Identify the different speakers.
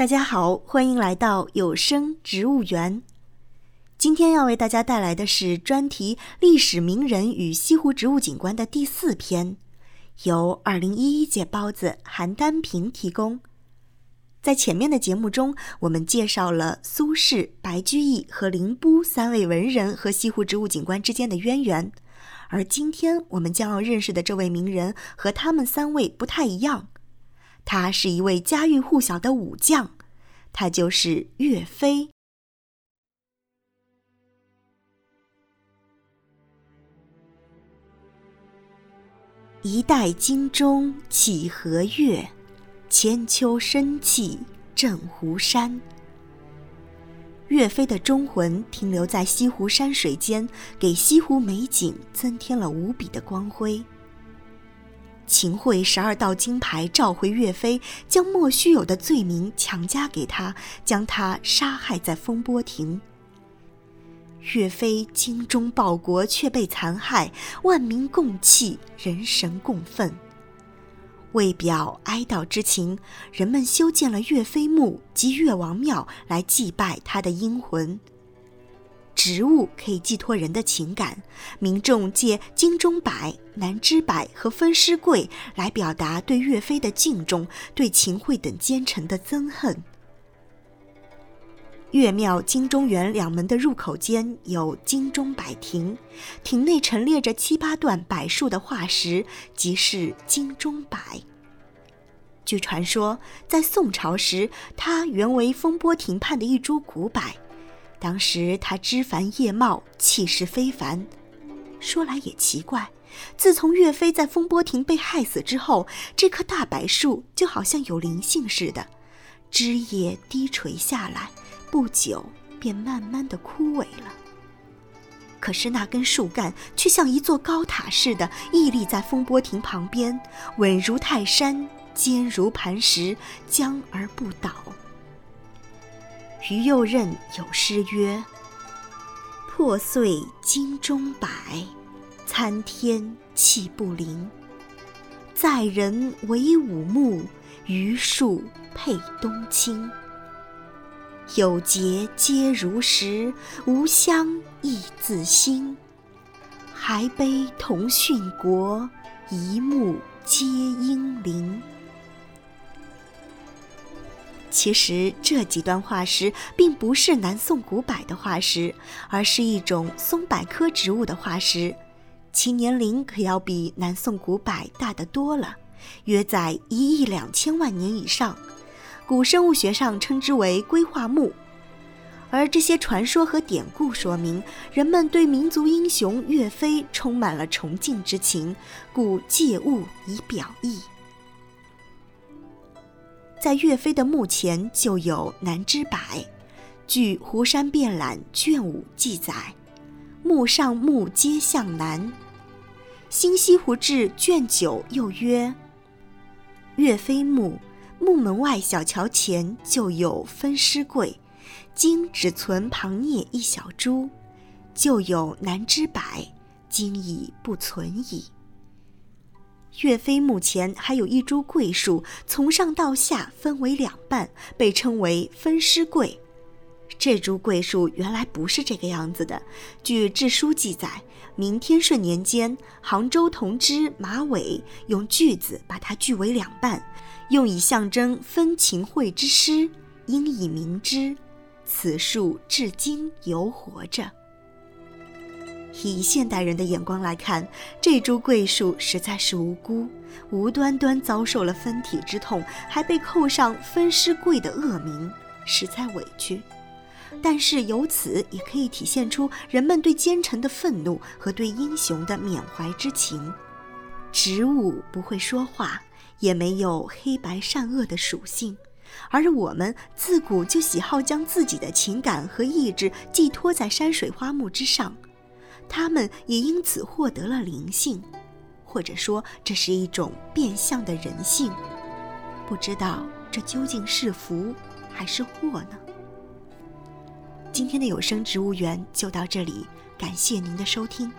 Speaker 1: 大家好，欢迎来到有声植物园。今天要为大家带来的是专题“历史名人与西湖植物景观”的第四篇，由二零一一届包子韩丹平提供。在前面的节目中，我们介绍了苏轼、白居易和林逋三位文人和西湖植物景观之间的渊源，而今天我们将要认识的这位名人和他们三位不太一样。他是一位家喻户晓的武将，他就是岳飞。一代荆中起和月，千秋生气震湖山。岳飞的忠魂停留在西湖山水间，给西湖美景增添了无比的光辉。秦桧十二道金牌召回岳飞，将莫须有的罪名强加给他，将他杀害在风波亭。岳飞精忠报国却被残害，万民共泣，人神共愤。为表哀悼之情，人们修建了岳飞墓及岳王庙来祭拜他的英魂。植物可以寄托人的情感，民众借金钟柏、南枝柏和分尸桂来表达对岳飞的敬重，对秦桧等奸臣的憎恨。岳庙金钟园两门的入口间有金钟柏亭，亭内陈列着七八段柏树的化石，即是金钟柏。据传说，在宋朝时，它原为风波亭畔的一株古柏。当时他枝繁叶茂，气势非凡。说来也奇怪，自从岳飞在风波亭被害死之后，这棵大柏树就好像有灵性似的，枝叶低垂下来，不久便慢慢的枯萎了。可是那根树干却像一座高塔似的屹立在风波亭旁边，稳如泰山，坚如磐石，僵而不倒。于右任有诗曰：“破碎金钟柏，参天气不灵。在人为五木，余树配冬青。有节皆如石，无香亦自新。还悲同殉国，一木皆英灵。”其实这几段化石并不是南宋古柏的化石，而是一种松柏科植物的化石，其年龄可要比南宋古柏大得多了，约在一亿两千万年以上。古生物学上称之为硅化木。而这些传说和典故说明，人们对民族英雄岳飞充满了崇敬之情，故借物以表意。在岳飞的墓前就有南枝柏，据《湖山遍览》卷五记载，墓上墓皆向南。《新西湖志》卷九又曰，岳飞墓墓门外小桥前就有分尸柜，今只存旁孽一小株，旧有南枝柏，今已不存矣。岳飞墓前还有一株桂树，从上到下分为两半，被称为分尸桂。这株桂树原来不是这个样子的。据志书记载，明天顺年间，杭州同知马伟用锯子把它锯为两半，用以象征分秦桧之师，因以明之。此树至今犹活着。以现代人的眼光来看，这株桂树实在是无辜，无端端遭受了分体之痛，还被扣上“分尸桂”的恶名，实在委屈。但是由此也可以体现出人们对奸臣的愤怒和对英雄的缅怀之情。植物不会说话，也没有黑白善恶的属性，而我们自古就喜好将自己的情感和意志寄托在山水花木之上。他们也因此获得了灵性，或者说这是一种变相的人性。不知道这究竟是福还是祸呢？今天的有声植物园就到这里，感谢您的收听。